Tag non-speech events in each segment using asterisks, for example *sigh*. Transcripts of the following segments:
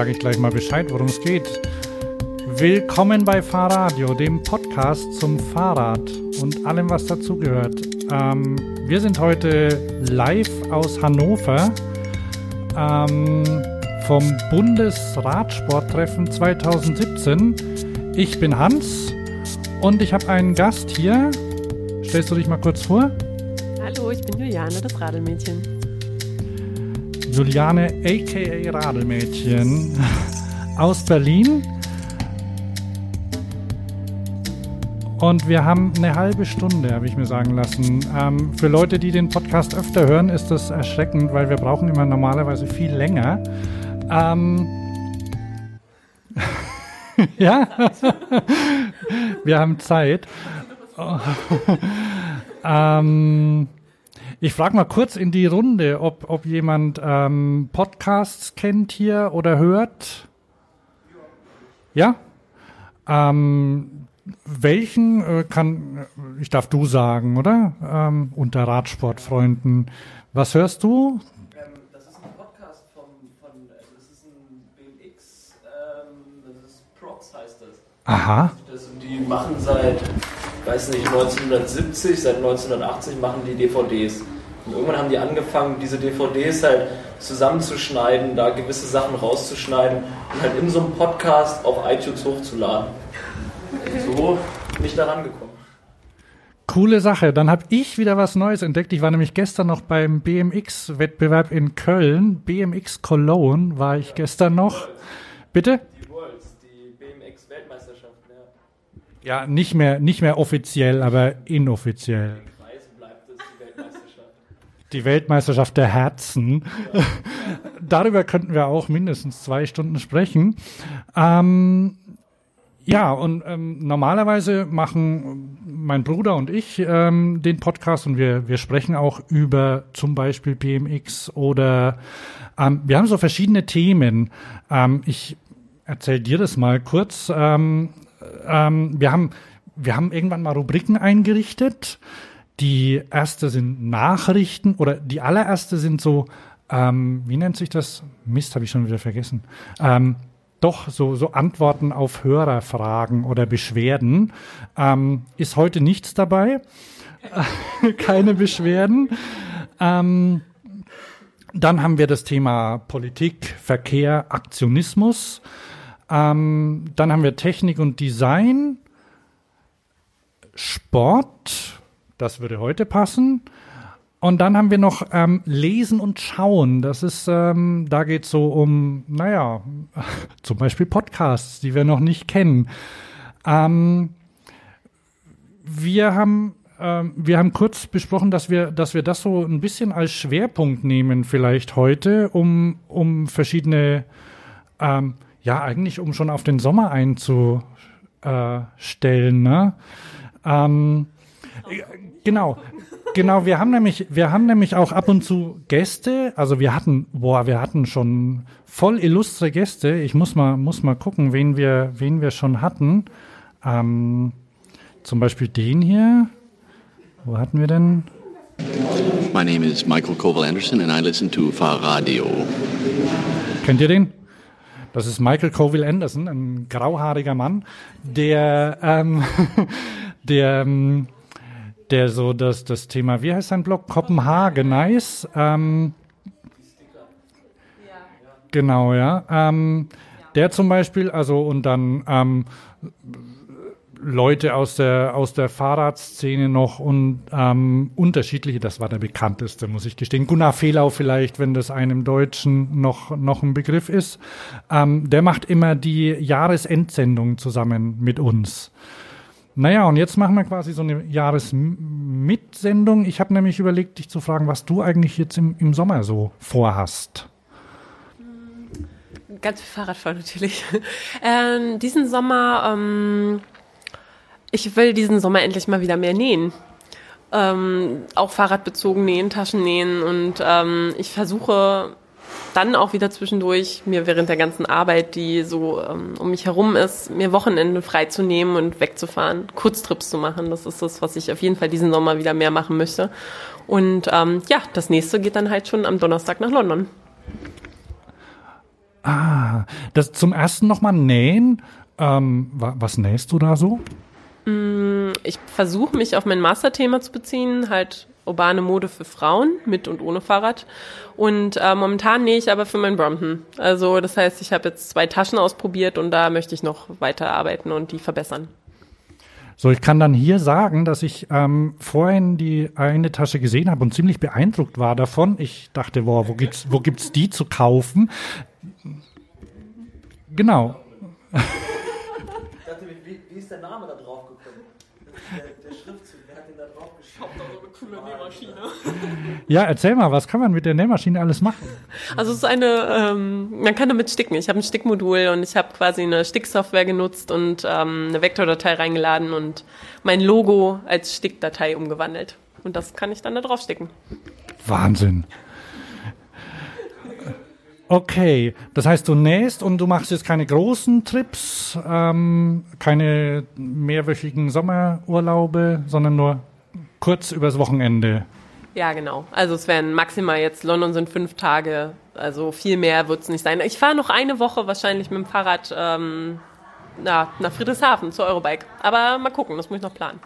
sage ich gleich mal Bescheid, worum es geht. Willkommen bei Fahrradio, dem Podcast zum Fahrrad und allem, was dazugehört. Ähm, wir sind heute live aus Hannover ähm, vom Bundesradsporttreffen 2017. Ich bin Hans und ich habe einen Gast hier. Stellst du dich mal kurz vor? Hallo, ich bin Juliane, das Radelmädchen. Juliane, aka Radelmädchen, aus Berlin. Und wir haben eine halbe Stunde, habe ich mir sagen lassen. Ähm, für Leute, die den Podcast öfter hören, ist das erschreckend, weil wir brauchen immer normalerweise viel länger. Ähm, *laughs* ja, *laughs* wir haben Zeit. *laughs* ähm, ich frage mal kurz in die Runde, ob, ob jemand ähm, Podcasts kennt hier oder hört. Ja? Ähm, welchen äh, kann, ich darf du sagen, oder? Ähm, unter Radsportfreunden. Was hörst du? Ähm, das ist ein Podcast von, von also das ist ein BMX, ähm, das ist Prox heißt das. Aha. das. Die machen seit, weiß nicht, 1970, seit 1980 machen die DVDs. Und irgendwann haben die angefangen, diese DVDs halt zusammenzuschneiden, da gewisse Sachen rauszuschneiden und halt in so einem Podcast auf iTunes hochzuladen. So bin ich da rangekommen. Coole Sache. Dann habe ich wieder was Neues entdeckt. Ich war nämlich gestern noch beim BMX-Wettbewerb in Köln. BMX Cologne war ich gestern noch. Bitte? Die Worlds, die BMX-Weltmeisterschaften, ja. Ja, nicht mehr, nicht mehr offiziell, aber inoffiziell. Die Weltmeisterschaft. Der Herzen. *laughs* Darüber könnten wir auch mindestens zwei Stunden sprechen. Ähm, ja, und ähm, normalerweise machen mein Bruder und ich ähm, den Podcast und wir, wir sprechen auch über zum Beispiel BMX oder ähm, wir haben so verschiedene Themen. Ähm, ich erzähle dir das mal kurz. Ähm, ähm, wir, haben, wir haben irgendwann mal Rubriken eingerichtet. Die erste sind Nachrichten oder die allererste sind so, ähm, wie nennt sich das? Mist, habe ich schon wieder vergessen. Ähm, doch so, so Antworten auf Hörerfragen oder Beschwerden. Ähm, ist heute nichts dabei. *laughs* Keine Beschwerden. Ähm, dann haben wir das Thema Politik, Verkehr, Aktionismus. Ähm, dann haben wir Technik und Design. Sport, das würde heute passen. Und dann haben wir noch ähm, Lesen und Schauen. Das ist, ähm, da geht es so um, naja, *laughs* zum Beispiel Podcasts, die wir noch nicht kennen. Ähm, wir haben ähm, wir haben kurz besprochen, dass wir, dass wir das so ein bisschen als Schwerpunkt nehmen, vielleicht heute, um, um verschiedene, ähm, ja, eigentlich um schon auf den Sommer einzustellen. Ne? Ähm, genau. Genau, wir haben nämlich, wir haben nämlich auch ab und zu Gäste. Also wir hatten, boah, wir hatten schon voll illustre Gäste. Ich muss mal, muss mal gucken, wen wir, wen wir schon hatten. Ähm, zum Beispiel den hier. Wo hatten wir denn? My name is Michael Koval Anderson and I listen to Fahrradio. Kennt ihr den? Das ist Michael Coville Anderson, ein grauhaariger Mann, der, ähm, *laughs* der, ähm, der so das, das Thema, wie heißt sein Blog? Kopenhagen Nice. Ähm, genau, ja. Ähm, der zum Beispiel, also und dann ähm, Leute aus der, aus der Fahrradszene noch und ähm, unterschiedliche, das war der bekannteste, muss ich gestehen. Gunnar Fehlau vielleicht, wenn das einem Deutschen noch, noch ein Begriff ist. Ähm, der macht immer die Jahresendsendung zusammen mit uns. Naja, und jetzt machen wir quasi so eine Jahresmitsendung. Ich habe nämlich überlegt, dich zu fragen, was du eigentlich jetzt im, im Sommer so vorhast. Ganz viel Fahrradfahren natürlich. *laughs* Ähm, diesen Sommer, ähm, ich will diesen Sommer endlich mal wieder mehr nähen. Ähm, auch fahrradbezogen nähen, Taschen nähen und ähm, ich versuche dann auch wieder zwischendurch mir während der ganzen Arbeit, die so ähm, um mich herum ist, mir Wochenende freizunehmen und wegzufahren, Kurztrips zu machen. Das ist das, was ich auf jeden Fall diesen Sommer wieder mehr machen möchte. Und ähm, ja, das nächste geht dann halt schon am Donnerstag nach London. Ah, das zum ersten nochmal nähen. Ähm, wa was nähst du da so? Ich versuche mich auf mein Masterthema zu beziehen, halt urbane Mode für Frauen mit und ohne Fahrrad. Und äh, momentan nähe ich aber für mein Brompton. Also das heißt, ich habe jetzt zwei Taschen ausprobiert und da möchte ich noch weiter arbeiten und die verbessern. So, ich kann dann hier sagen, dass ich ähm, vorhin die eine Tasche gesehen habe und ziemlich beeindruckt war davon. Ich dachte, wow, wo gibt's, wo gibt's die zu kaufen? Genau. Ich dachte, wie, wie ist der Name da drauf? Der, der Schriftzug, wer hat den da drauf geschrieben? Ja, erzähl mal, was kann man mit der Nähmaschine alles machen? Also es ist eine, ähm, man kann damit sticken. Ich habe ein Stickmodul und ich habe quasi eine Sticksoftware genutzt und ähm, eine Vektordatei reingeladen und mein Logo als Stickdatei umgewandelt. Und das kann ich dann da drauf sticken. Wahnsinn. Okay, das heißt, du nähst und du machst jetzt keine großen Trips, ähm, keine mehrwöchigen Sommerurlaube, sondern nur kurz übers Wochenende. Ja, genau. Also es wären maximal jetzt, London sind fünf Tage, also viel mehr wird's nicht sein. Ich fahre noch eine Woche wahrscheinlich mit dem Fahrrad ähm, na, nach Friedrichshafen zur Eurobike. Aber mal gucken, das muss ich noch planen.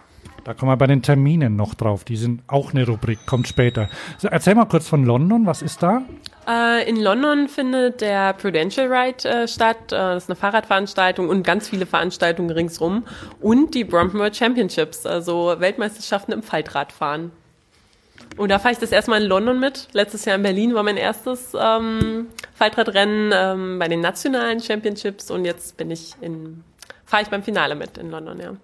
Da kommen wir bei den Terminen noch drauf. Die sind auch eine Rubrik, kommt später. So, erzähl mal kurz von London, was ist da? Äh, in London findet der Prudential Ride äh, statt. Äh, das ist eine Fahrradveranstaltung und ganz viele Veranstaltungen ringsrum. Und die Brompton World Championships, also Weltmeisterschaften im Faltradfahren. Und da fahre ich das erstmal in London mit. Letztes Jahr in Berlin war mein erstes ähm, Faltradrennen ähm, bei den nationalen Championships und jetzt bin ich in, fahre ich beim Finale mit in London, ja.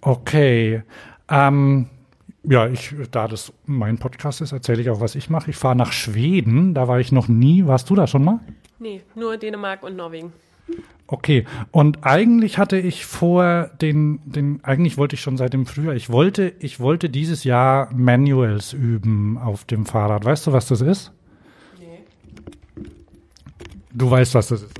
Okay. Ähm, ja, ich, da das mein Podcast ist, erzähle ich auch, was ich mache. Ich fahre nach Schweden, da war ich noch nie. Warst du da schon mal? Nee, nur Dänemark und Norwegen. Okay, und eigentlich hatte ich vor den, den, eigentlich wollte ich schon seit dem Frühjahr, ich wollte, ich wollte dieses Jahr Manuals üben auf dem Fahrrad. Weißt du, was das ist? Nee. Du weißt, was das ist.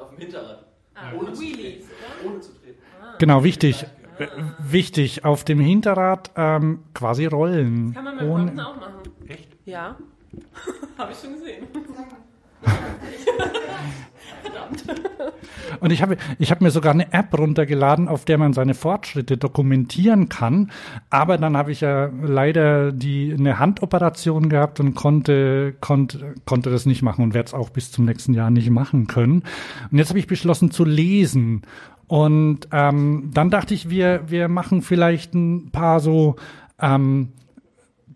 Auf dem Hinterrad. Ah, Wheelies, oder? Ohne zu treten. Genau, wichtig. Äh, wichtig, auf dem Hinterrad ähm, quasi rollen. Kann man mit Ohne- Brompton auch machen. Echt? Ja. *laughs* Habe ich schon gesehen. *laughs* Und ich habe ich hab mir sogar eine App runtergeladen, auf der man seine Fortschritte dokumentieren kann. Aber dann habe ich ja leider die eine Handoperation gehabt und konnte, konnte, konnte das nicht machen und werde es auch bis zum nächsten Jahr nicht machen können. Und jetzt habe ich beschlossen zu lesen. Und ähm, dann dachte ich, wir, wir machen vielleicht ein paar so ähm,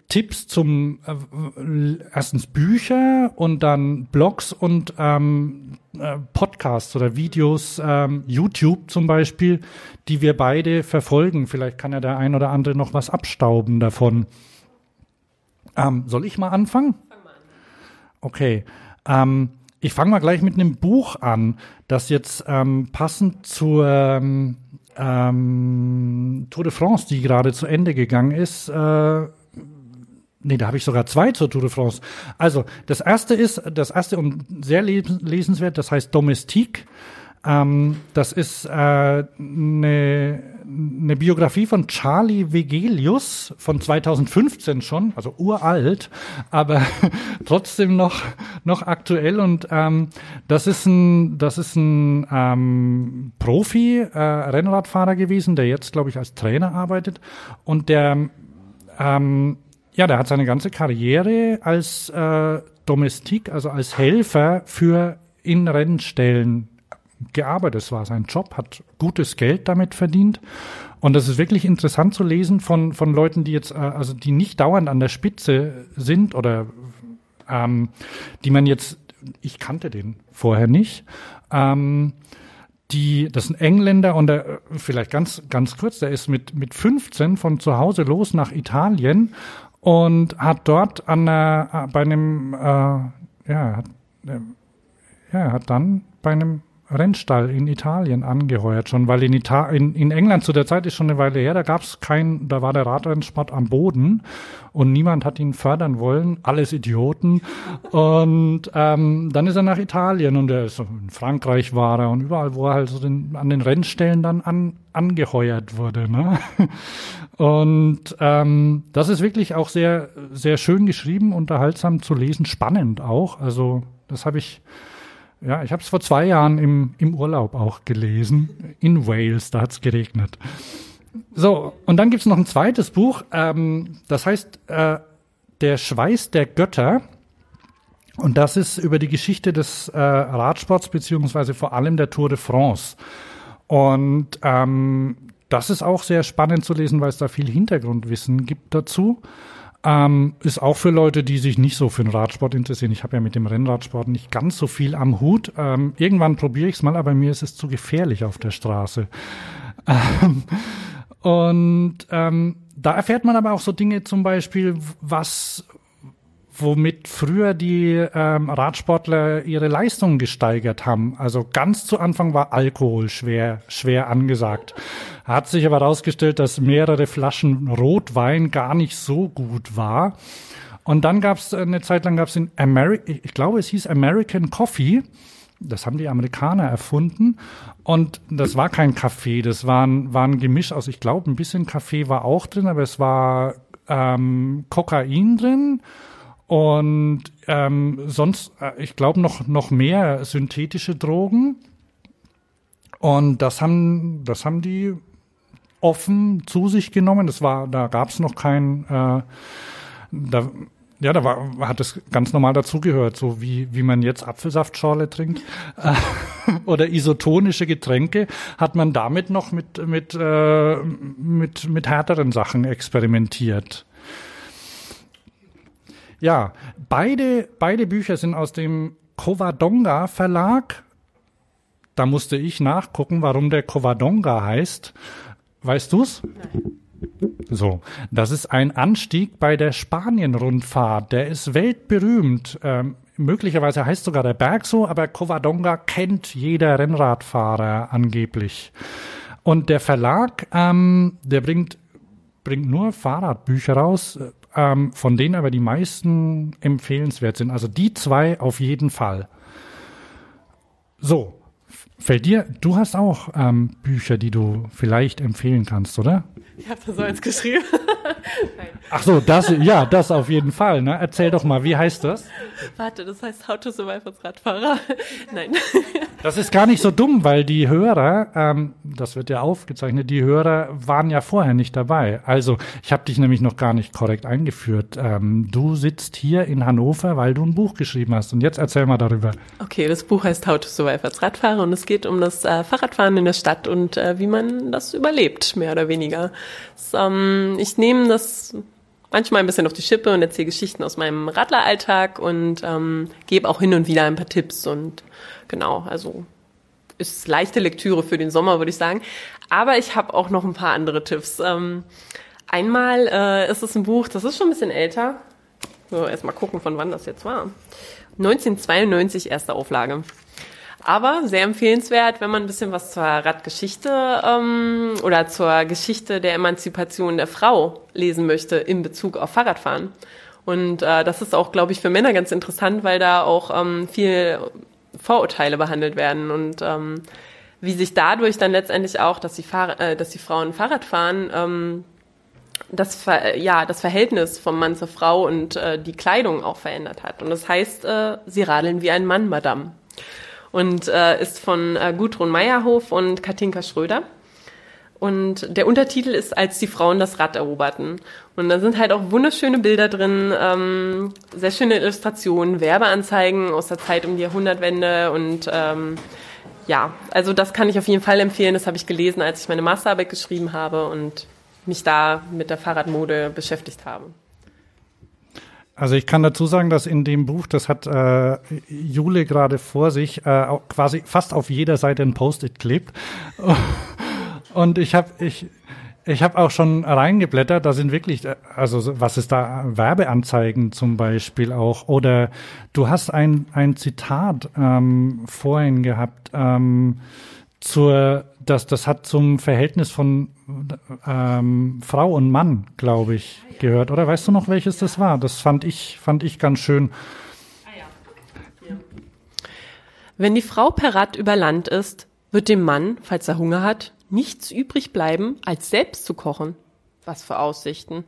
Tipps zum äh, erstens Bücher und dann Blogs und ähm, äh, Podcasts oder Videos, ähm, YouTube zum Beispiel, die wir beide verfolgen. Vielleicht kann ja der ein oder andere noch was abstauben davon. Ähm, soll ich mal anfangen? Okay. Ähm, ich fange mal gleich mit einem Buch an, das jetzt ähm, passend zur ähm, ähm, Tour de France, die gerade zu Ende gegangen ist, äh, Nee, da habe ich sogar zwei zur Tour de France. Also, das erste ist, das erste und sehr les- lesenswert, das heißt Domestique. Ähm, das ist äh, eine eine Biografie von Charlie Vegelius von 2015 schon, also uralt, aber *laughs* trotzdem noch noch aktuell. Und ähm, das ist ein das ist ein ähm, Profi äh, gewesen, der jetzt glaube ich als Trainer arbeitet. Und der ähm, ja, der hat seine ganze Karriere als äh, Domestik, also als Helfer für in Rennstellen gearbeitet. Das war sein Job, hat gutes Geld damit verdient. Und das ist wirklich interessant zu lesen von, von Leuten, die jetzt, äh, also die nicht dauernd an der Spitze sind oder ähm, die man jetzt, ich kannte den vorher nicht. Ähm, die, das ein Engländer und der, vielleicht ganz, ganz kurz, der ist mit, mit 15 von zu Hause los nach Italien und hat dort an einer, bei einem, äh, ja, hat, äh, ja, hat dann bei einem Rennstall in Italien angeheuert schon, weil in, Ita in, in England zu der Zeit ist schon eine Weile her, da gab es kein, da war der Radrennsport am Boden und niemand hat ihn fördern wollen, alles Idioten. *laughs* Und ähm, dann ist er nach Italien und er ist in Frankreich war er und überall, wo er halt so den, an den Rennstellen dann an, angeheuert wurde. Ne? *laughs* Und ähm, das ist wirklich auch sehr, sehr schön geschrieben, unterhaltsam zu lesen, spannend auch. Also Das habe ich, ja, ich habe es vor zwei Jahren im, im Urlaub auch gelesen. In Wales, da hat es geregnet. So, und dann gibt's noch ein zweites Buch, ähm, das heißt äh, Der Schweiß der Götter. Und das ist über die Geschichte des äh, Radsports, beziehungsweise vor allem der Tour de France. Und ähm, das ist auch sehr spannend zu lesen, weil es da viel Hintergrundwissen gibt dazu. Ähm, ist auch für Leute, die sich nicht so für den Radsport interessieren. Ich habe ja mit dem Rennradsport nicht ganz so viel am Hut. Ähm, irgendwann probiere ich es mal, aber mir ist es zu gefährlich auf der Straße. Ähm, und ähm, da erfährt man aber auch so Dinge zum Beispiel, was womit früher die ähm, Radsportler ihre Leistung gesteigert haben. Also ganz zu Anfang war Alkohol schwer, schwer angesagt. Hat sich aber herausgestellt, dass mehrere Flaschen Rotwein gar nicht so gut war. Und dann gab es eine Zeit lang gab es in America, ich glaube es hieß American Coffee. Das haben die Amerikaner erfunden. Und das war kein Kaffee, das war ein, war ein Gemisch aus, ich glaube, ein bisschen Kaffee war auch drin, aber es war ähm, Kokain drin und ähm, sonst, äh, ich glaube, noch, noch mehr synthetische Drogen. Und das haben, das haben die offen zu sich genommen. Das war, da gab es noch kein, äh, da, ja, da war, hat es ganz normal dazugehört, so wie, wie man jetzt Apfelsaftschorle trinkt äh, *laughs* oder isotonische Getränke, hat man damit noch mit, mit, äh, mit, mit härteren Sachen experimentiert. Ja, beide, beide Bücher sind aus dem Covadonga Verlag. Da musste ich nachgucken, warum der Covadonga heißt. Weißt du's? Nein. So, das ist ein Anstieg bei der Spanien-Rundfahrt. Der ist weltberühmt. Ähm, möglicherweise heißt sogar der Berg so, aber Covadonga kennt jeder Rennradfahrer angeblich. Und der Verlag, ähm, der bringt, bringt nur Fahrradbücher raus ähm, von denen aber die meisten empfehlenswert sind. Also die zwei auf jeden Fall. So, fällt dir, du hast auch ähm, Bücher, die du vielleicht empfehlen kannst, oder? Ich habe das so eins geschrieben. *laughs* *laughs* Ach so, das, ja, das auf jeden Fall. Ne? Erzähl doch mal, wie heißt das? Warte, das heißt How to Survive als Radfahrer. Nein. Das ist gar nicht so dumm, weil die Hörer, ähm, das wird ja aufgezeichnet, die Hörer waren ja vorher nicht dabei. Also ich habe dich nämlich noch gar nicht korrekt eingeführt. Ähm, du sitzt hier in Hannover, weil du ein Buch geschrieben hast. Und jetzt erzähl mal darüber. Okay, das Buch heißt How to Survive als Radfahrer und es geht um das äh, Fahrradfahren in der Stadt und äh, wie man das überlebt, mehr oder weniger. Das, ähm, ich nehme das manchmal ein bisschen auf die Schippe und erzähle Geschichten aus meinem Radleralltag und ähm, gebe auch hin und wieder ein paar Tipps und genau, also ist leichte Lektüre für den Sommer, würde ich sagen. Aber ich habe auch noch ein paar andere Tipps. Ähm, einmal äh, ist es ein Buch, das ist schon ein bisschen älter. So, erstmal gucken, von wann das jetzt war. 1992 erste Auflage. Aber sehr empfehlenswert, wenn man ein bisschen was zur Radgeschichte ähm, oder zur Geschichte der Emanzipation der Frau lesen möchte in Bezug auf Fahrradfahren. Und äh, das ist auch, glaube ich, für Männer ganz interessant, weil da auch ähm, viel Vorurteile behandelt werden und ähm, wie sich dadurch dann letztendlich auch, dass die, Fahr äh, dass die Frauen Fahrrad fahren, ähm, das, Ver ja, das Verhältnis vom Mann zur Frau und äh, die Kleidung auch verändert hat. Und das heißt, äh, sie radeln wie ein Mann, Madame und äh, ist von äh, Gudrun Meyerhof und Katinka Schröder. Und der Untertitel ist, als die Frauen das Rad eroberten. Und da sind halt auch wunderschöne Bilder drin, ähm, sehr schöne Illustrationen, Werbeanzeigen aus der Zeit um die Jahrhundertwende und ähm, ja, also das kann ich auf jeden Fall empfehlen. Das habe ich gelesen, als ich meine Masterarbeit geschrieben habe und mich da mit der Fahrradmode beschäftigt habe. Also ich kann dazu sagen, dass in dem Buch, das hat äh, Jule gerade vor sich, äh, quasi fast auf jeder Seite ein Post-it klebt. *laughs* Und ich habe ich ich habe auch schon reingeblättert, da sind wirklich, äh, also was ist da, Werbeanzeigen zum Beispiel auch. Oder du hast ein, ein Zitat ähm, vorhin gehabt, ähm, zur, das, das hat zum Verhältnis von ähm, Frau und Mann, glaube ich, gehört. Oder weißt du noch, welches das war? Das fand ich, fand ich ganz schön. Wenn die Frau per Rad über Land ist, wird dem Mann, falls er Hunger hat, nichts übrig bleiben, als selbst zu kochen. Was für Aussichten.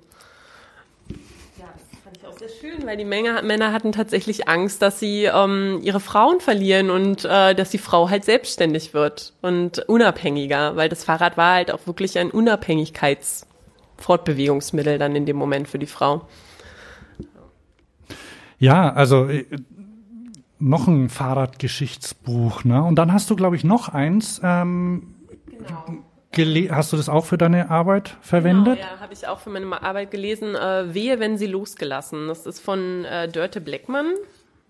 Ja, das fand ich auch ist ja schön, weil die Menge, Männer hatten tatsächlich Angst, dass sie ähm, ihre Frauen verlieren und äh, dass die Frau halt selbstständig wird und unabhängiger, weil das Fahrrad war halt auch wirklich ein Unabhängigkeitsfortbewegungsmittel dann in dem Moment für die Frau. Ja, also äh, noch ein Fahrradgeschichtsbuch, ne? Und dann hast du, glaube ich, noch eins. Ähm, genau. Hast du das auch für deine Arbeit verwendet? Genau, ja, habe ich auch für meine Arbeit gelesen. Äh, Wehe, wenn sie losgelassen. Das ist von äh, Dörte Bleckmann.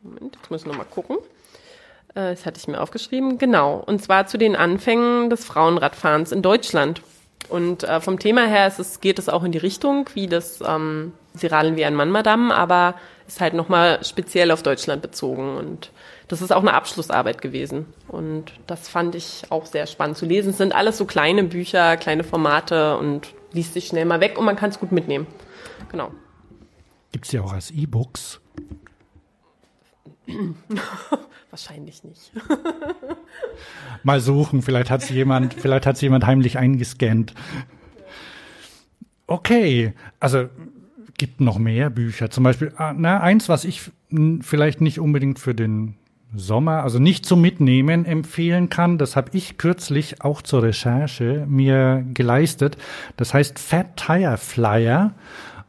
Moment, jetzt muss ich nochmal gucken. Äh, das hatte ich mir aufgeschrieben. Genau. Und zwar zu den Anfängen des Frauenradfahrens in Deutschland. Und äh, vom Thema her ist es, geht es auch in die Richtung, wie das ähm, Sie radeln wie ein Mann, Madame, aber ist halt nochmal speziell auf Deutschland bezogen. Und das ist auch eine Abschlussarbeit gewesen. Und das fand ich auch sehr spannend zu lesen. Es sind alles so kleine Bücher, kleine Formate und liest sich schnell mal weg und man kann es gut mitnehmen. Genau. Gibt es ja auch als E-Books? *laughs* Wahrscheinlich nicht. *laughs* mal suchen, vielleicht hat jemand, vielleicht hat jemand heimlich eingescannt. Okay, also gibt noch mehr Bücher. Zum Beispiel, ah, na, eins, was ich vielleicht nicht unbedingt für den Sommer, also nicht zum Mitnehmen empfehlen kann. Das habe ich kürzlich auch zur Recherche mir geleistet. Das heißt Fat Tire Flyer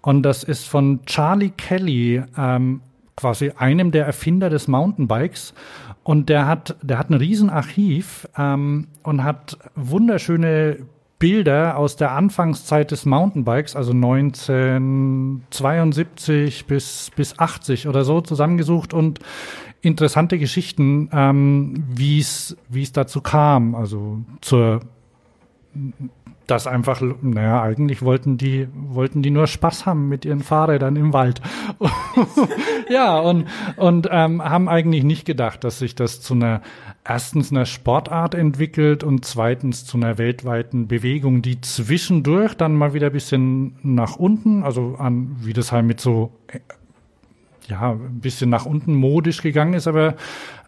und das ist von Charlie Kelly, ähm, quasi einem der Erfinder des Mountainbikes. Und der hat, der hat ein Riesenarchiv ähm, und hat wunderschöne Bilder aus der Anfangszeit des Mountainbikes, also 1972 bis, bis 80 oder so zusammengesucht und interessante Geschichten, ähm, wie es dazu kam, also zur das einfach, naja, eigentlich wollten die, wollten die nur Spaß haben mit ihren Fahrrädern im Wald. *laughs* ja, und, und ähm, haben eigentlich nicht gedacht, dass sich das zu einer, erstens einer Sportart entwickelt und zweitens zu einer weltweiten Bewegung, die zwischendurch dann mal wieder ein bisschen nach unten, also an, wie das halt mit so ja, ein bisschen nach unten modisch gegangen ist, aber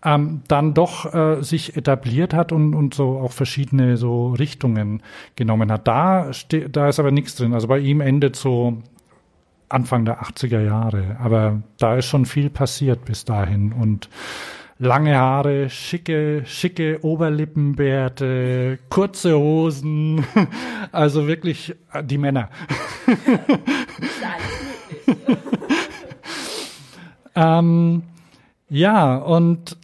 ähm, dann doch äh, sich etabliert hat und, und so auch verschiedene so Richtungen genommen hat. Da, steht, da ist aber nichts drin. Also bei ihm endet so Anfang der 80er Jahre. Aber da ist schon viel passiert bis dahin und lange Haare, schicke, schicke Oberlippenbärte, kurze Hosen, *laughs* also wirklich äh, die Männer. *laughs* ähm, ja, und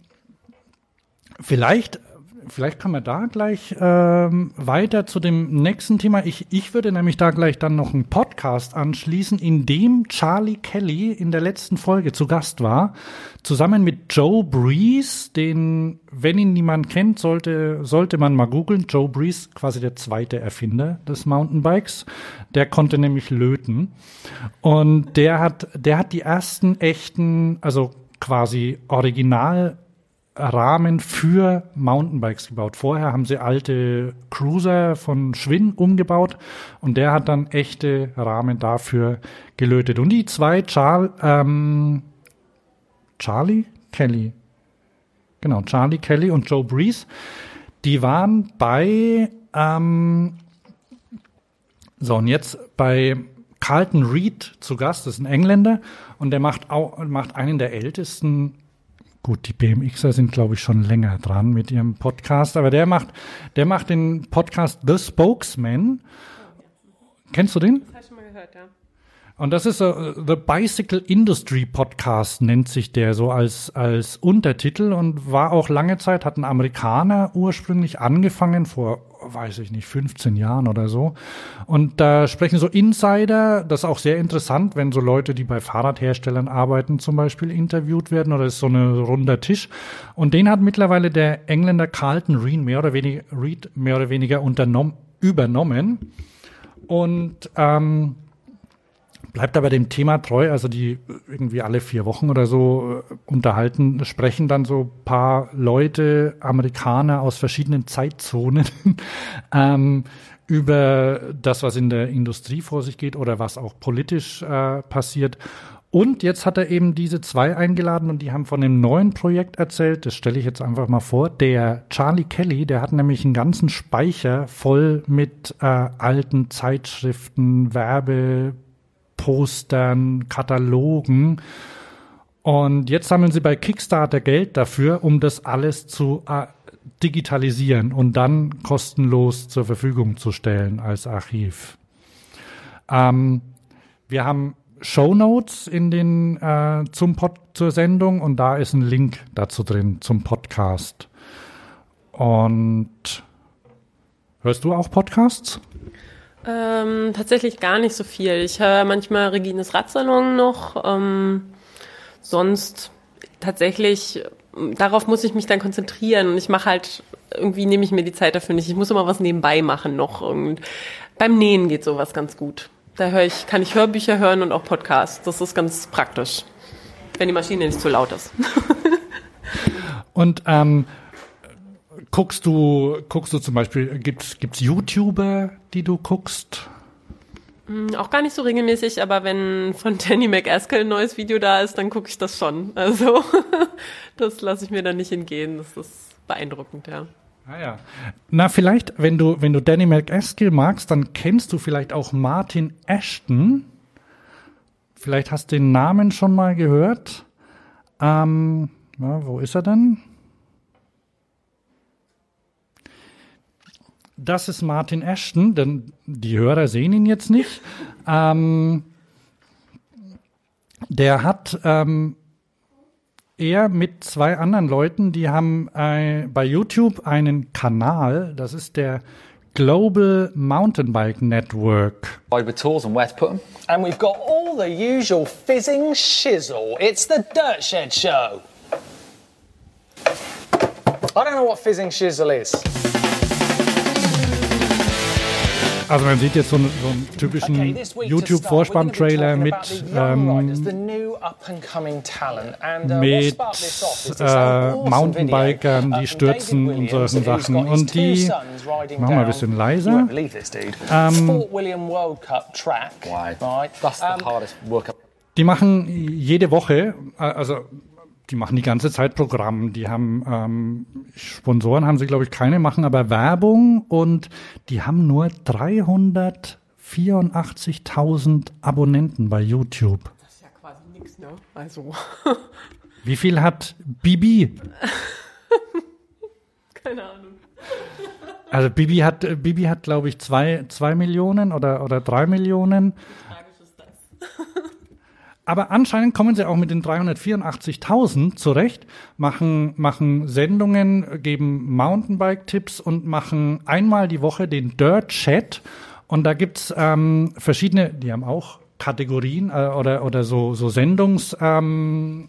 Vielleicht, vielleicht kommen wir da gleich ähm, weiter zu dem nächsten Thema. Ich, ich würde nämlich da gleich dann noch einen Podcast anschließen, in dem Charlie Kelly in der letzten Folge zu Gast war, zusammen mit Joe Breeze, den, wenn ihn niemand kennt, sollte, sollte man mal googeln. Joe Breeze, quasi der zweite Erfinder des Mountainbikes. Der konnte nämlich löten. Und der hat, der hat die ersten echten, also quasi original Rahmen für Mountainbikes gebaut. Vorher haben sie alte Cruiser von Schwinn umgebaut und der hat dann echte Rahmen dafür gelötet. Und die zwei, Char ähm, Charlie Kelly, genau, Charlie Kelly und Joe Breeze, die waren bei, ähm, so und jetzt bei Carlton Reed zu Gast, das ist ein Engländer und der macht auch, macht einen der ältesten Gut, die BMXer sind, glaube ich, schon länger dran mit ihrem Podcast, aber der macht, der macht den Podcast The Spokesman. Kennst du den? Das habe ich schon mal gehört, ja. Und das ist so, The Bicycle Industry Podcast nennt sich der so als, als Untertitel und war auch lange Zeit, hat ein Amerikaner ursprünglich angefangen vor weiß ich nicht, 15 Jahren oder so. Und da sprechen so Insider, das ist auch sehr interessant, wenn so Leute, die bei Fahrradherstellern arbeiten, zum Beispiel interviewt werden oder ist so ein runder Tisch. Und den hat mittlerweile der Engländer Carlton Reed mehr oder weniger, Reed mehr oder weniger unternommen, übernommen. Und ähm, bleibt aber dem Thema treu, also die irgendwie alle vier Wochen oder so äh, unterhalten, sprechen dann so paar Leute, Amerikaner aus verschiedenen Zeitzonen *laughs* ähm, über das, was in der Industrie vor sich geht oder was auch politisch äh, passiert. Und jetzt hat er eben diese zwei eingeladen und die haben von einem neuen Projekt erzählt. Das stelle ich jetzt einfach mal vor. Der Charlie Kelly, der hat nämlich einen ganzen Speicher voll mit äh, alten Zeitschriften, Werbe, Postern, Katalogen. Und jetzt sammeln sie bei Kickstarter Geld dafür, um das alles zu äh, digitalisieren und dann kostenlos zur Verfügung zu stellen als Archiv. Ähm, wir haben Show Notes in den äh, zum Pod, zur Sendung und da ist ein Link dazu drin zum Podcast. Und hörst du auch Podcasts? Ähm, tatsächlich gar nicht so viel. Ich höre manchmal Regines Radsalon noch. Ähm, sonst tatsächlich, darauf muss ich mich dann konzentrieren und ich mache halt, irgendwie nehme ich mir die Zeit dafür nicht. Ich muss immer was nebenbei machen noch. Und beim Nähen geht sowas ganz gut. Da höre ich, kann ich Hörbücher hören und auch Podcasts. Das ist ganz praktisch, wenn die Maschine nicht zu laut ist. *laughs* und ähm, guckst du, guckst du zum Beispiel, gibt's gibt's YouTuber, die du guckst? Hm, auch gar nicht so regelmäßig, aber wenn von *laughs* Danny McAskill ein neues Video da ist, dann gucke ich das schon. Also *laughs* das lasse ich mir dann nicht entgehen. Das ist beeindruckend, ja. Ah ja. Na, vielleicht, wenn du, wenn du Danny McAskill magst, dann kennst du vielleicht auch Martin Ashton. Vielleicht hast du den Namen schon mal gehört. Ähm, na, wo ist er denn? Das ist Martin Ashton, denn die Hörer sehen ihn jetzt nicht. *laughs* Ähm, der hat ähm, er mit zwei anderen Leuten, die haben äh, bei YouTube einen Kanal, das ist der Global Mountainbike Network. With tools and where to put them. And we've got all the usual fizzing shizzle. It's the Dirt Shed Show. I don't know what fizzing shizzle is. Also man sieht jetzt so einen, so einen typischen YouTube-Vorspann-Trailer mit, ähm, uh, mit äh, Mountainbikern, die stürzen und solchen Sachen. Und die, machen wir ein bisschen leiser. Ähm, die machen jede Woche, also die machen die ganze Zeit Programm. Die haben ähm, Sponsoren haben sie glaube ich keine, machen aber Werbung und die haben nur 384.000 Abonnenten bei YouTube. Das ist ja quasi nichts, ne? Also. Wie viel hat Bibi? *laughs* keine Ahnung. Also Bibi hat Bibi hat glaube ich zwei, zwei Millionen oder oder drei Millionen. Aber anscheinend kommen sie auch mit den 384.000 zurecht, machen, machen Sendungen, geben Mountainbike-Tipps und machen einmal die Woche den Dirt Chat. Und da gibt's ähm, verschiedene, die haben auch Kategorien äh, oder, oder so, so Sendungs... Ähm,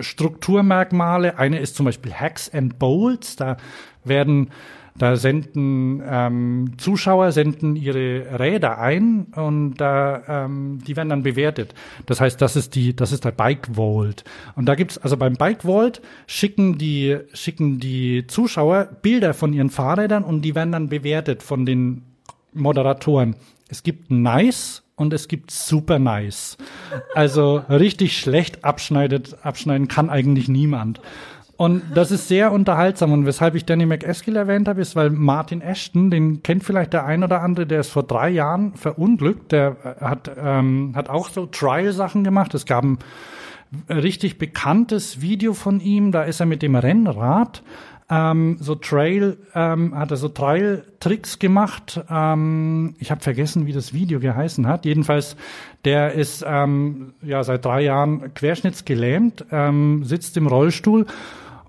Strukturmerkmale. Eine ist zum Beispiel Hacks and Bolts. Da werden da senden ähm, Zuschauer senden ihre Räder ein und da ähm, die werden dann bewertet. Das heißt, das ist die, das ist der Bike Vault. Und da gibt's also beim Bike Vault schicken die schicken die Zuschauer Bilder von ihren Fahrrädern und die werden dann bewertet von den Moderatoren. Es gibt nice und es gibt super nice. Also richtig schlecht abschneidet, abschneiden kann eigentlich niemand. Und das ist sehr unterhaltsam. Und weshalb ich Danny McEskill erwähnt habe, ist, weil Martin Ashton, den kennt vielleicht der ein oder andere, der ist vor drei Jahren verunglückt. Der äh, hat, ähm, hat auch so Trial-Sachen gemacht. Es gab ein richtig bekanntes Video von ihm. Da ist er mit dem Rennrad ähm, so Trail, ähm, hat er so Trail-Tricks gemacht. Ähm, ich habe vergessen, wie das Video geheißen hat. Jedenfalls, der ist ähm, ja seit drei Jahren querschnittsgelähmt, ähm, sitzt im Rollstuhl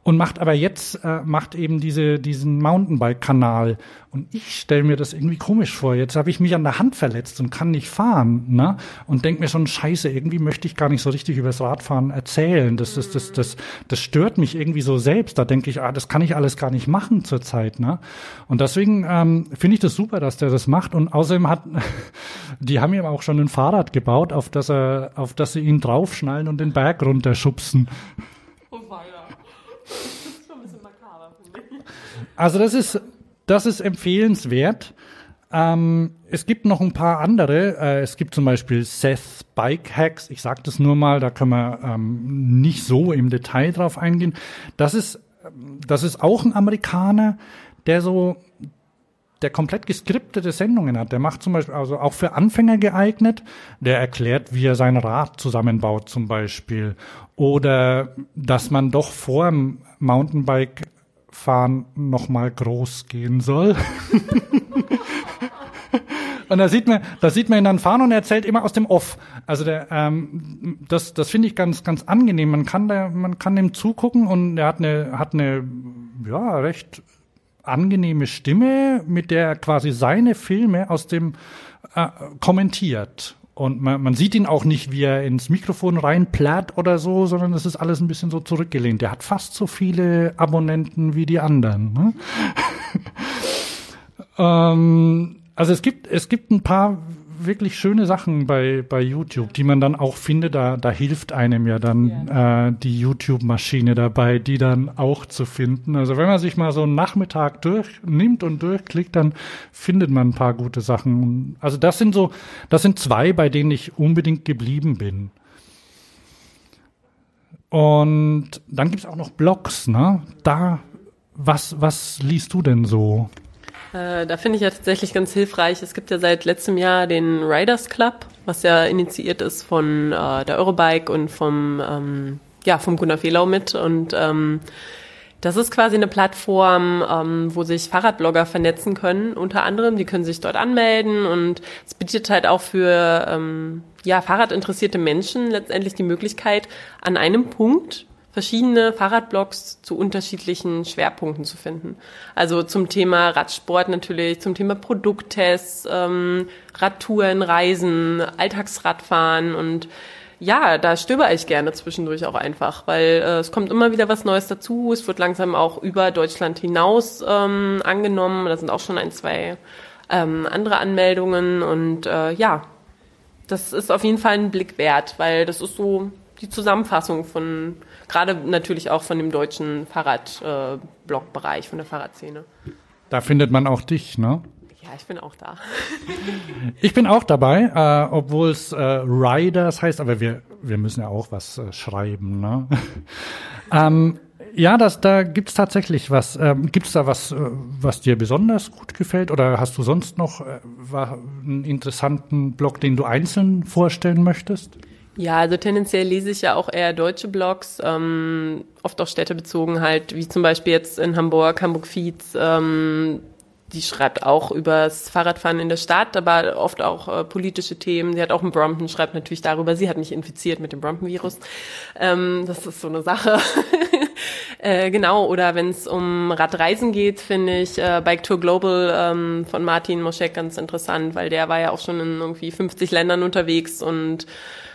und macht aber jetzt äh, macht eben diese diesen Mountainbike-Kanal und ich stelle mir das irgendwie komisch vor. Jetzt habe ich mich an der Hand verletzt und kann nicht fahren, ne? Und denk mir schon Scheiße, irgendwie möchte ich gar nicht so richtig übers Radfahren erzählen. Das das das das das stört mich irgendwie so selbst. Da denke ich, ah, das kann ich alles gar nicht machen zurzeit, ne? Und deswegen ähm, finde ich das super, dass der das macht und außerdem hat *laughs* die haben ihm auch schon ein Fahrrad gebaut, auf das er auf das sie ihn draufschnallen und den Berg runterschubsen. Also das ist, das ist empfehlenswert. Ähm, es gibt noch ein paar andere. Äh, es gibt zum Beispiel Seth Bike Hacks. Ich sage das nur mal, da können wir ähm, nicht so im Detail drauf eingehen. Das ist, das ist auch ein Amerikaner, der so der komplett geskriptete Sendungen hat. Der macht zum Beispiel, also auch für Anfänger geeignet. Der erklärt, wie er sein Rad zusammenbaut zum Beispiel. Oder dass man doch vor dem Mountainbike fahren nochmal groß gehen soll. *laughs* Und da sieht man, da sieht man ihn dann fahren und er erzählt immer aus dem Off. Also der, ähm, das, das finde ich ganz, ganz angenehm. Man kann da, man kann dem zugucken und er hat eine, hat eine, ja, recht angenehme Stimme, mit der er quasi seine Filme aus dem äh, kommentiert. Und man, man sieht ihn auch nicht, wie er ins Mikrofon reinplärt oder so, sondern das ist alles ein bisschen so zurückgelehnt. Der hat fast so viele Abonnenten wie die anderen. Ne? *laughs* ähm, also es gibt, es gibt ein paar wirklich schöne Sachen bei, bei YouTube, die man dann auch findet. Da, da hilft einem ja dann ja. Äh, die YouTube-Maschine dabei, die dann auch zu finden. Also wenn man sich mal so einen Nachmittag durchnimmt und durchklickt, dann findet man ein paar gute Sachen. Also das sind so, das sind zwei, bei denen ich unbedingt geblieben bin. Und dann gibt's auch noch Blogs, ne? Da, was, was liest du denn so? Äh, da finde ich ja tatsächlich ganz hilfreich. Es gibt ja seit letztem Jahr den Riders Club, was ja initiiert ist von äh, der Eurobike und vom, ähm, ja, vom Gunnar Fehlau mit. Und ähm, das ist quasi eine Plattform, ähm, wo sich Fahrradblogger vernetzen können. Unter anderem, die können sich dort anmelden und es bietet halt auch für ähm, ja, Fahrradinteressierte Menschen letztendlich die Möglichkeit, an einem Punkt verschiedene Fahrradblogs zu unterschiedlichen Schwerpunkten zu finden. Also zum Thema Radsport natürlich, zum Thema Produkttests, ähm, Radtouren, Reisen, Alltagsradfahren und ja, da stöber ich gerne zwischendurch auch einfach, weil äh, es kommt immer wieder was Neues dazu. Es wird langsam auch über Deutschland hinaus ähm, angenommen. Da sind auch schon ein, zwei ähm, andere Anmeldungen und äh, ja, das ist auf jeden Fall ein Blick wert, weil das ist so die Zusammenfassung von, gerade natürlich auch von dem deutschen Fahrradblogbereich, äh, von der Fahrradszene. Da findet man auch dich, ne? Ja, ich bin auch da. ich bin auch dabei, äh, obwohl es äh, Riders heißt, aber wir, wir müssen ja auch was äh, schreiben, ne? *laughs* ähm, ja, das, da gibt's tatsächlich was. Ähm, gibt's da was, äh, was dir besonders gut gefällt? Oder hast du sonst noch äh, einen interessanten Blog, den du einzeln vorstellen möchtest? Ja, also tendenziell lese ich ja auch eher deutsche Blogs, ähm, oft auch städtebezogen halt, wie zum Beispiel jetzt in Hamburg, Hamburg Feeds, ähm, die schreibt auch übers Fahrradfahren in der Stadt, aber oft auch äh, politische Themen. Sie hat auch einen Brompton, schreibt natürlich darüber. Sie hat mich infiziert mit dem Brompton-Virus. Ähm, das ist so eine Sache. *laughs* äh, genau, oder wenn es um Radreisen geht, finde ich äh, Bike Tour Global ähm, von Martin Moschek ganz interessant, weil der war ja auch schon in irgendwie 50 Ländern unterwegs und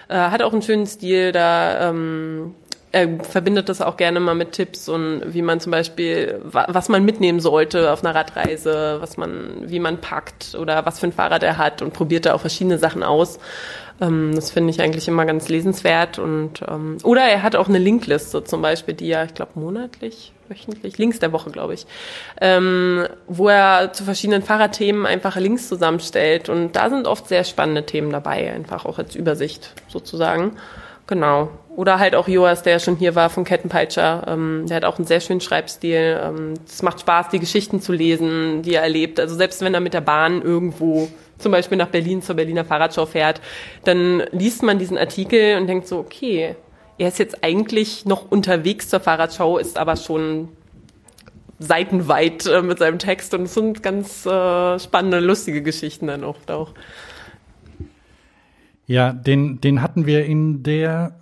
äh, hat auch einen schönen Stil, da ähm, er verbindet das auch gerne mal mit Tipps und wie man zum Beispiel, was man mitnehmen sollte auf einer Radreise, was man, wie man packt oder was für ein Fahrrad er hat und probiert da auch verschiedene Sachen aus. Ähm, das finde ich eigentlich immer ganz lesenswert und ähm, oder er hat auch eine Linkliste zum Beispiel, die er, ich glaube, monatlich wöchentlich, Links der Woche, glaube ich, ähm, wo er zu verschiedenen Fahrradthemen einfach Links zusammenstellt. Und da sind oft sehr spannende Themen dabei, einfach auch als Übersicht sozusagen. Genau. Oder halt auch Joas, der schon hier war von Kettenpeitscher. Ähm, der hat auch einen sehr schönen Schreibstil. Ähm, es macht Spaß, die Geschichten zu lesen, die er erlebt. Also selbst wenn er mit der Bahn irgendwo zum Beispiel nach Berlin zur Berliner Fahrradschau fährt, dann liest man diesen Artikel und denkt so, okay, er ist jetzt eigentlich noch unterwegs zur Fahrradschau, ist aber schon seitenweit äh, mit seinem Text und es sind ganz äh, spannende, lustige Geschichten dann oft auch. Ja, den, den hatten wir in der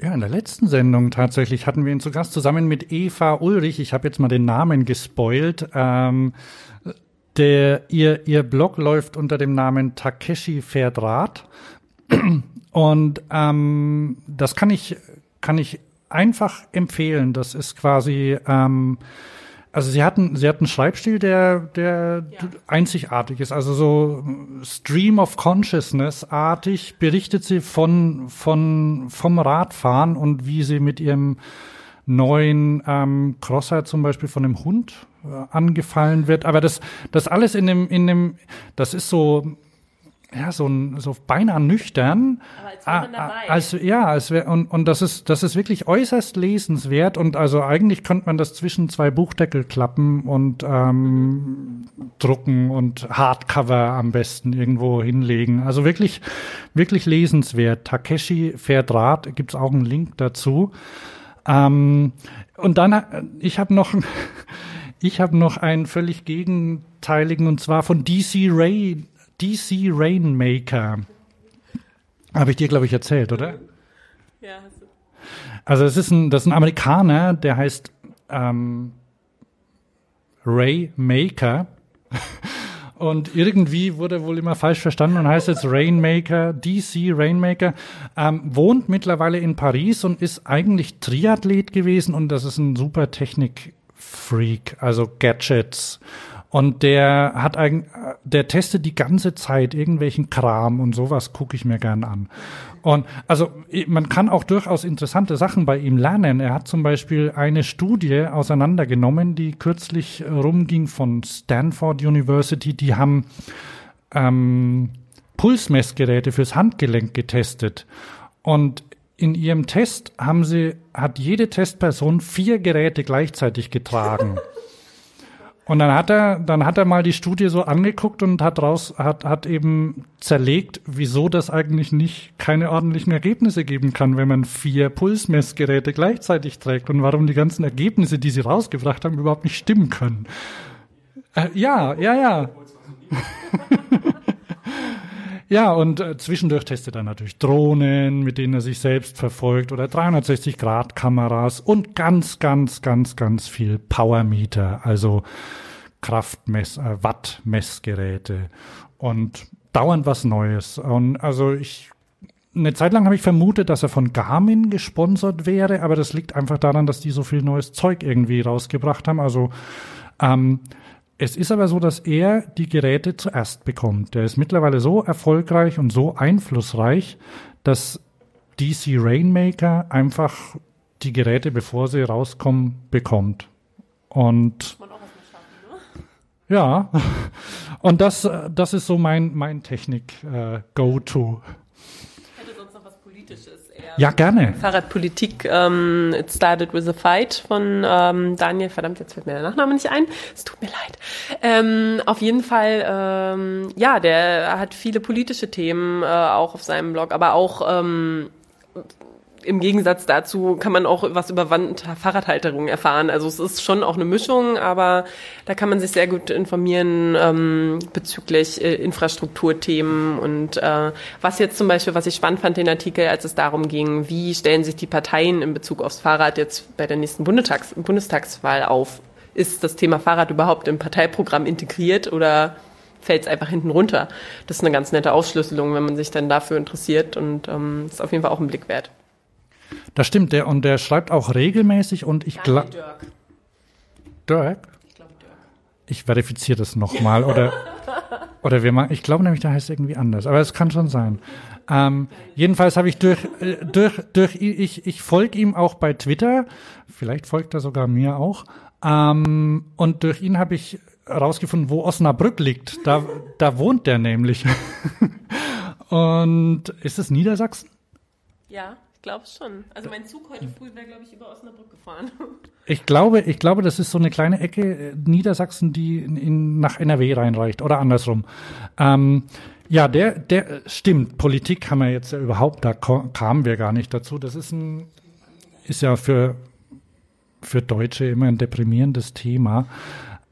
ja, in der letzten Sendung tatsächlich hatten wir ihn zu Gast zusammen mit Eva Ulrich. Ich habe jetzt mal den Namen gespoilt. Ähm, der, ihr, ihr Blog läuft unter dem Namen Takeshi fährt Rad. Und ähm, das kann ich kann ich einfach empfehlen. Das ist quasi, ähm, also sie hatten, sie hatten einen Schreibstil, der, der ja. einzigartig ist. Also so Stream of Consciousness artig berichtet sie von, von, vom Radfahren und wie sie mit ihrem neuen ähm, Crosser zum Beispiel von einem Hund angefallen wird. Aber das, das alles in dem, in dem, das ist so, ja, so, ein, so beinahe nüchtern. Aber als wäre man Ah, ah, dabei. Also, ja, als wär, und, und das ist, das ist wirklich äußerst lesenswert und also eigentlich könnte man das zwischen zwei Buchdeckel klappen und ähm, drucken und Hardcover am besten irgendwo hinlegen. Also wirklich, wirklich lesenswert. Takeshi Rad, gibt's auch einen Link dazu. Ähm, und dann, äh, ich habe noch, ich habe noch einen völlig gegenteiligen und zwar von DC Ray, DC Rainmaker. Habe ich dir, glaube ich, erzählt, oder? Ja, hast du- Also es ist ein, das ist ein Amerikaner, der heißt ähm, Ray Maker. *laughs* Und irgendwie wurde wohl immer falsch verstanden und heißt jetzt Rainmaker, DC Rainmaker, ähm, wohnt mittlerweile in Paris und ist eigentlich Triathlet gewesen und das ist ein super Technik-Freak, also Gadgets. Und der hat eigentlich, der testet die ganze Zeit irgendwelchen Kram und sowas gucke ich mir gern an. Und also man kann auch durchaus interessante Sachen bei ihm lernen. Er hat zum Beispiel eine Studie auseinandergenommen, die kürzlich rumging von Stanford University. Die haben ähm, Pulsmessgeräte fürs Handgelenk getestet. Und in ihrem Test haben sie, hat jede Testperson vier Geräte gleichzeitig getragen. *laughs* Und dann hat er, dann hat er mal die Studie so angeguckt und hat raus, hat, hat eben zerlegt, wieso das eigentlich nicht keine ordentlichen Ergebnisse geben kann, wenn man vier Pulsmessgeräte gleichzeitig trägt und warum die ganzen Ergebnisse, die sie rausgebracht haben, überhaupt nicht stimmen können. Äh, ja, ja, ja. *laughs* Ja, und äh, zwischendurch testet er natürlich Drohnen, mit denen er sich selbst verfolgt oder 360-Grad-Kameras und ganz, ganz, ganz, ganz viel Powermeter, also Kraftmess, äh, Wattmessgeräte und dauernd was Neues. Und also ich eine Zeit lang habe ich vermutet, dass er von Garmin gesponsert wäre, aber das liegt einfach daran, dass die so viel neues Zeug irgendwie rausgebracht haben. Also ähm, es ist aber so, dass er die Geräte zuerst bekommt. Der ist mittlerweile so erfolgreich und so einflussreich, dass DC Rainmaker einfach die Geräte, bevor sie rauskommen, bekommt. Und ne? ja, *laughs* und das, äh, das ist so mein, mein Technik-Go-To. Ich hätte sonst noch was Politisches. Eher ja, gerne. Fahrradpolitik, ähm, It Started with a Fight von ähm, Daniel, verdammt, jetzt fällt mir der Nachname nicht ein. Es tut mir leid. Ähm, auf jeden Fall, ähm, ja, der hat viele politische Themen äh, auch auf seinem Blog, aber auch ähm, im Gegensatz dazu kann man auch was über Wand Fahrradhalterung erfahren. Also es ist schon auch eine Mischung, aber da kann man sich sehr gut informieren ähm, bezüglich äh, Infrastrukturthemen und äh, was jetzt zum Beispiel, was ich spannend fand, den Artikel, als es darum ging, wie stellen sich die Parteien in Bezug aufs Fahrrad jetzt bei der nächsten Bundestags Bundestagswahl auf? Ist das Thema Fahrrad überhaupt im Parteiprogramm integriert oder fällt es einfach hinten runter? Das ist eine ganz nette Aufschlüsselung, wenn man sich dann dafür interessiert und ähm, ist auf jeden Fall auch ein Blick wert. Das stimmt, der, und der schreibt auch regelmäßig und ich glaube, Dirk. Dirk, Ich glaube Dirk. ich verifiziere das nochmal oder, oder wir machen, ich glaube nämlich, der heißt irgendwie anders, aber es kann schon sein. Ähm, jedenfalls habe ich durch, äh, durch, durch, ich, ich folge ihm auch bei Twitter, vielleicht folgt er sogar mir auch, ähm, und durch ihn habe ich herausgefunden, wo Osnabrück liegt. Da, da wohnt der nämlich. *laughs* und ist es Niedersachsen? Ja, ich glaube schon. Also mein Zug heute früh wäre, glaube ich, über Osnabrück gefahren. *laughs* Ich glaube, ich glaube, das ist so eine kleine Ecke äh, Niedersachsen, die in, in, nach NRW reinreicht oder andersrum. Ähm, ja, der, der stimmt. Politik haben wir jetzt ja überhaupt, da kamen wir gar nicht dazu. Das ist ein, ist ja für für Deutsche immer ein deprimierendes Thema.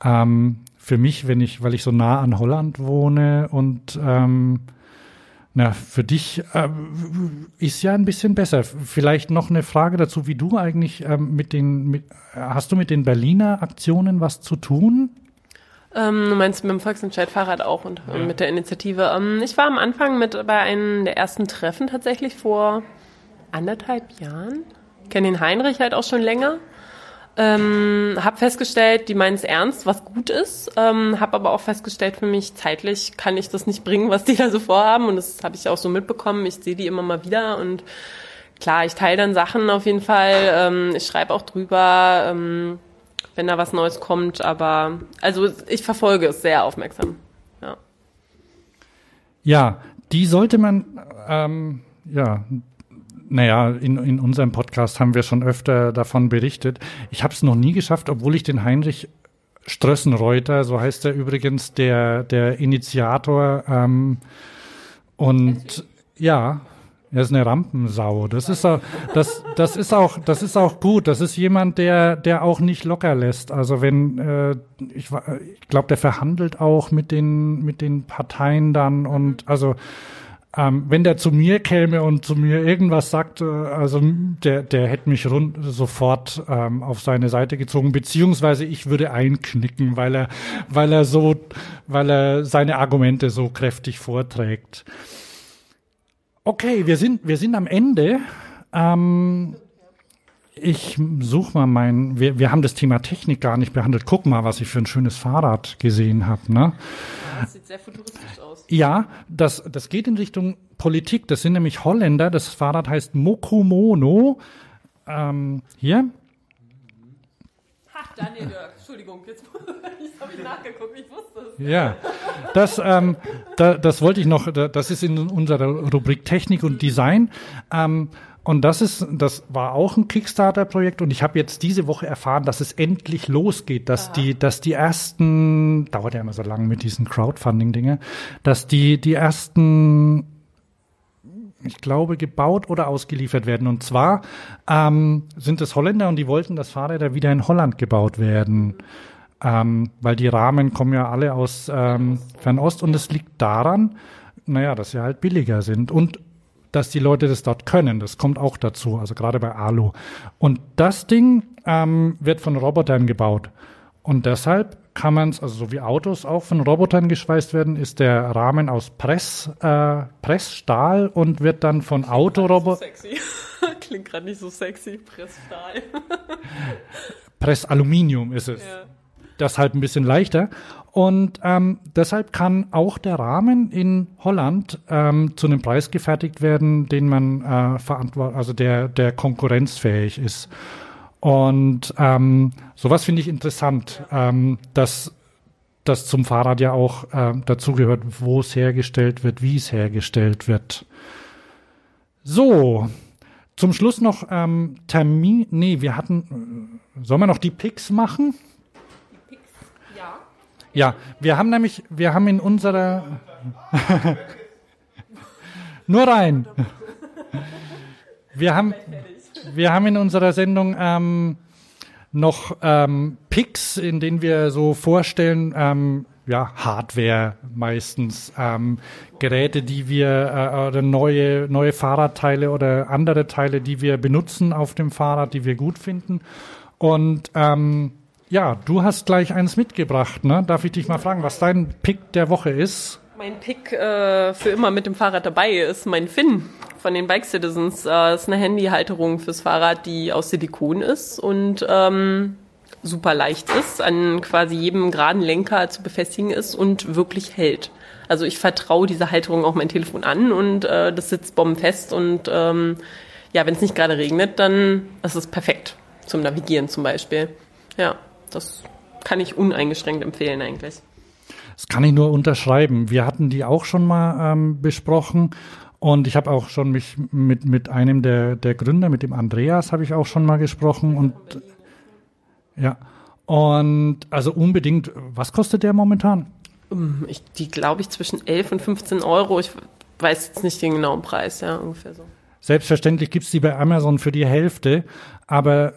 Ähm, für mich, wenn ich, weil ich so nah an Holland wohne und ähm, na, für dich äh, ist ja ein bisschen besser. Vielleicht noch eine Frage dazu, wie du eigentlich ähm, mit den, mit, hast du mit den Berliner Aktionen was zu tun? Ähm, du meinst mit dem Volksentscheid Fahrrad auch und ähm, mit der Initiative. Ähm, ich war am Anfang mit bei einem der ersten Treffen tatsächlich vor anderthalb Jahren. Kenne den Heinrich halt auch schon länger. Ähm, hab festgestellt, die meinen es ernst, was gut ist. Ähm, hab aber auch festgestellt, für mich zeitlich kann ich das nicht bringen, was die *laughs* da so vorhaben. Und das habe ich auch so mitbekommen. Ich sehe die immer mal wieder und klar, ich teile dann Sachen auf jeden Fall. Ähm, ich schreibe auch drüber, ähm, wenn da was Neues kommt. Aber also ich verfolge es sehr aufmerksam. Ja. Ja, die sollte man, ähm, ja, naja, in, in unserem Podcast haben wir schon öfter davon berichtet. Ich habe es noch nie geschafft, obwohl ich den Heinrich Strössenreuter, so heißt er übrigens, der, der Initiator. Ähm, und ja, er ist eine Rampensau. Das ist auch, das, das ist auch, das ist auch gut. Das ist jemand, der, der auch nicht locker lässt. Also wenn, äh, ich, ich glaube, der verhandelt auch mit den, mit den Parteien dann und also ähm, wenn der zu mir käme und zu mir irgendwas sagt, also der, der hätte mich rund, sofort ähm, auf seine Seite gezogen, beziehungsweise ich würde einknicken, weil er, weil er so, weil er seine Argumente so kräftig vorträgt. Okay, wir sind, wir sind am Ende. Ähm, ich suche mal mein, wir, wir haben das Thema Technik gar nicht behandelt. Guck mal, was ich für ein schönes Fahrrad gesehen habe. Ne? Das sieht sehr futuristisch aus. Ja, das, das geht in Richtung Politik. Das sind nämlich Holländer. Das Fahrrad heißt Mokomono. Ähm, hier. Ha, Daniel Dirk, Entschuldigung, jetzt *laughs* habe ich nachgeguckt, ich wusste es. Ja, das, ähm, da, das wollte ich noch, da- das ist in unserer Rubrik Technik und Design. Ähm, und das ist, das war auch ein Kickstarter-Projekt und ich habe jetzt diese Woche erfahren, dass es endlich losgeht, dass die, dass die ersten, dauert ja immer so lange mit diesen Crowdfunding-Dinge, dass die, die ersten ich glaube, gebaut oder ausgeliefert werden. Und zwar ähm, sind es Holländer und die wollten, dass Fahrräder wieder in Holland gebaut werden. Ähm, weil die Rahmen kommen ja alle aus ähm, Fernost und es liegt daran, naja, dass sie halt billiger sind und dass die Leute das dort können. Das kommt auch dazu, also gerade bei Alu. Und das Ding ähm, wird von Robotern gebaut. Und deshalb kann man es, also so wie Autos auch von Robotern geschweißt werden, ist der Rahmen aus Press, äh, Pressstahl und wird dann von Autorobotern, Sexy. *laughs* Klingt gerade nicht so sexy, Pressstahl. Pressaluminium ist es. Ja. Deshalb ein bisschen leichter. Und ähm, deshalb kann auch der Rahmen in Holland ähm, zu einem Preis gefertigt werden, den man äh, verantwortet, also der, der konkurrenzfähig ist. Und ähm, sowas finde ich interessant, ähm, dass das zum Fahrrad ja auch ähm, dazugehört, wo es hergestellt wird, wie es hergestellt wird. So, zum Schluss noch ähm, Termin. Nee, wir hatten. äh, Sollen wir noch die Picks machen? Ja. Wir haben nämlich, wir haben in unserer. *laughs* Nur rein. Wir haben, wir haben in unserer Sendung ähm, noch ähm, Picks, in denen wir so vorstellen, ähm, ja, Hardware meistens, ähm, Geräte, die wir äh, oder neue, neue Fahrradteile oder andere Teile, die wir benutzen auf dem Fahrrad, die wir gut finden. Und ähm, ja, du hast gleich eins mitgebracht, ne? Darf ich dich mal fragen, was dein Pick der Woche ist? Mein Pick äh, für immer mit dem Fahrrad dabei ist mein Finn von den Bike Citizens. Äh, ist eine Handyhalterung fürs Fahrrad, die aus Silikon ist und ähm, super leicht ist, an quasi jedem geraden Lenker zu befestigen ist und wirklich hält. Also ich vertraue dieser Halterung auch mein Telefon an und äh, das sitzt bombenfest und ähm, ja, wenn es nicht gerade regnet, dann ist es perfekt zum Navigieren zum Beispiel. Ja, das kann ich uneingeschränkt empfehlen eigentlich. Das kann ich nur unterschreiben. Wir hatten die auch schon mal ähm, besprochen. Und ich habe auch schon mich mit, mit einem der, der Gründer, mit dem Andreas, habe ich auch schon mal gesprochen. Und ja. Und also unbedingt, was kostet der momentan? Ich, die glaube ich zwischen 11 und 15 Euro. Ich weiß jetzt nicht den genauen Preis, ja, ungefähr so. Selbstverständlich gibt's die bei Amazon für die Hälfte, aber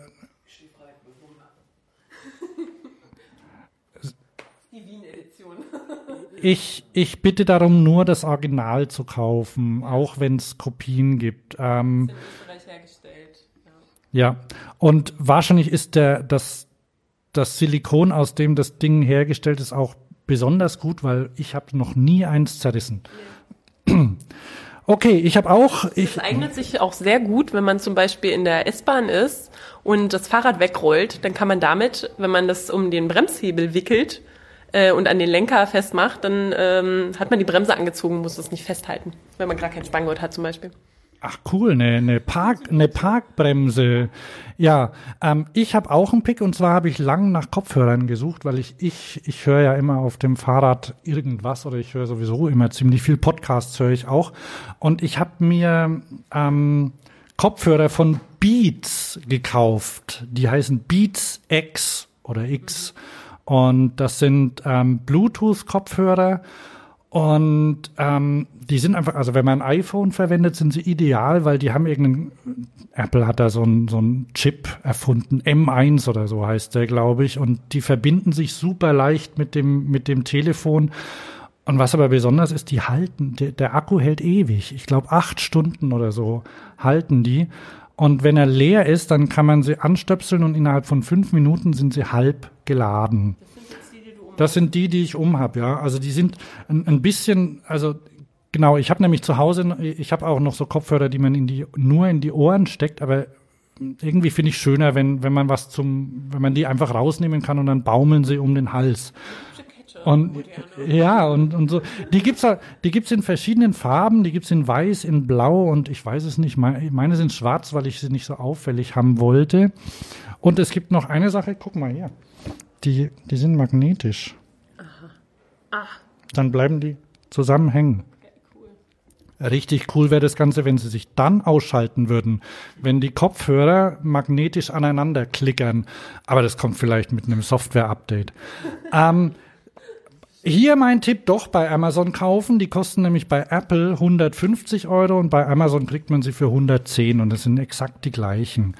Die Wien-Edition. Ich, ich bitte darum, nur das Original zu kaufen, auch wenn es Kopien gibt. Ähm. Ja. Ja, und wahrscheinlich ist der, das, das Silikon, aus dem das Ding hergestellt ist, auch besonders gut, weil ich habe noch nie eins zerrissen. *clears throat* Okay, ich habe auch, Es eignet sich auch sehr gut, wenn man zum Beispiel in der S-Bahn ist und das Fahrrad wegrollt, dann kann man damit, wenn man das um den Bremshebel wickelt äh, und an den Lenker festmacht, dann ähm, hat man die Bremse angezogen, muss das nicht festhalten, wenn man gar kein Spanngurt hat zum Beispiel. Ach cool, eine, eine, Park, eine Parkbremse. Ja, ähm, ich habe auch einen Pick und zwar habe ich lang nach Kopfhörern gesucht, weil ich ich ich höre ja immer auf dem Fahrrad irgendwas oder ich höre sowieso immer ziemlich viel Podcasts höre ich auch und ich habe mir ähm, Kopfhörer von Beats gekauft. Die heißen Beats X oder X und das sind ähm, Bluetooth-Kopfhörer und ähm, die sind einfach, also wenn man ein iPhone verwendet, sind sie ideal, weil die haben irgendeinen, Apple hat da so einen so Chip erfunden, M1 oder so heißt der, glaube ich, und die verbinden sich super leicht mit dem, mit dem Telefon. Und was aber besonders ist, die halten, der, der Akku hält ewig. Ich glaube, acht Stunden oder so halten die. Und wenn er leer ist, dann kann man sie anstöpseln und innerhalb von fünf Minuten sind sie halb geladen. Das sind die, die ich um habe, ja. Also die sind ein, ein bisschen, also genau, ich habe nämlich zu Hause, ich habe auch noch so Kopfhörer, die man in die, nur in die Ohren steckt, aber irgendwie finde ich schöner, wenn, wenn man was zum, wenn man die einfach rausnehmen kann und dann baumeln sie um den Hals. Und ja, und, und so. Die gibt's die gibt's in verschiedenen Farben, die gibt's in weiß, in blau und ich weiß es nicht. Meine sind schwarz, weil ich sie nicht so auffällig haben wollte. Und es gibt noch eine Sache, guck mal hier. Die, die sind magnetisch. Aha. Ach. Dann bleiben die zusammen hängen. Richtig cool wäre das Ganze, wenn sie sich dann ausschalten würden, wenn die Kopfhörer magnetisch aneinander klickern. Aber das kommt vielleicht mit einem Software-Update. ähm, hier mein Tipp doch bei Amazon kaufen. Die kosten nämlich bei Apple 150 Euro und bei Amazon kriegt man sie für 110 und das sind exakt die gleichen.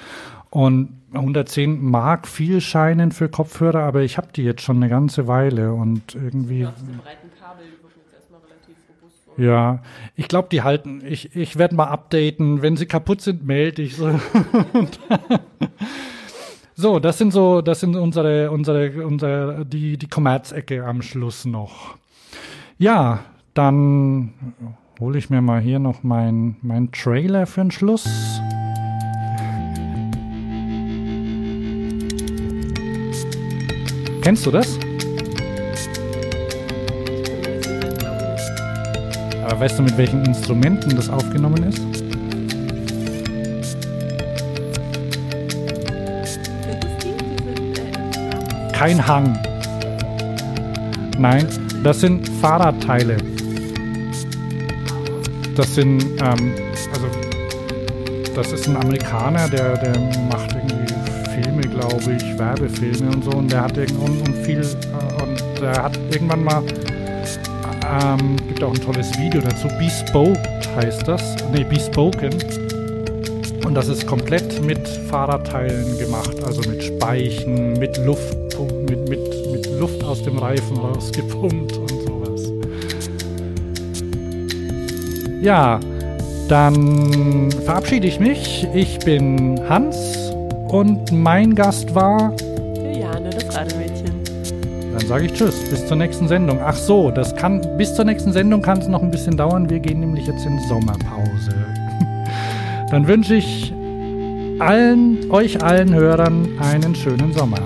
Und 110 mag viel scheinen für Kopfhörer, aber ich habe die jetzt schon eine ganze Weile und irgendwie. Ja, ja, ich glaube, die halten. Ich, ich werde mal updaten. Wenn sie kaputt sind, melde ich so. *laughs* *laughs* so, das sind so, das sind unsere, unsere, unsere, die, die Kommerzecke am Schluss noch. Ja, dann hole ich mir mal hier noch mein, mein Trailer für den Schluss. Kennst du das? Aber weißt du, mit welchen Instrumenten das aufgenommen ist? Kein Hang. Nein, das sind Fahrradteile. Das sind, ähm, also, das ist ein Amerikaner, der, der macht irgendwie Filme, glaube ich, Werbefilme und so. Und der hat irgendwann viel, äh, und der hat irgendwann mal, ähm, gibt auch ein tolles Video dazu, Bespoke heißt das, nee, Bespoken. Und das ist komplett mit Fahrradteilen gemacht, also mit Speichen, mit Luft, mit, mit, mit Luft aus dem Reifen rausgepumpt und sowas. Ja, dann verabschiede ich mich. Ich bin Hans und mein Gast war Juliane, das Rademädchen. Dann sage ich Tschüss, bis zur nächsten Sendung. Ach so, das kann bis zur nächsten Sendung kann es noch ein bisschen dauern. Wir gehen nämlich jetzt in Sommerpause. *laughs* Dann wünsche ich allen, euch allen Hörern einen schönen Sommer.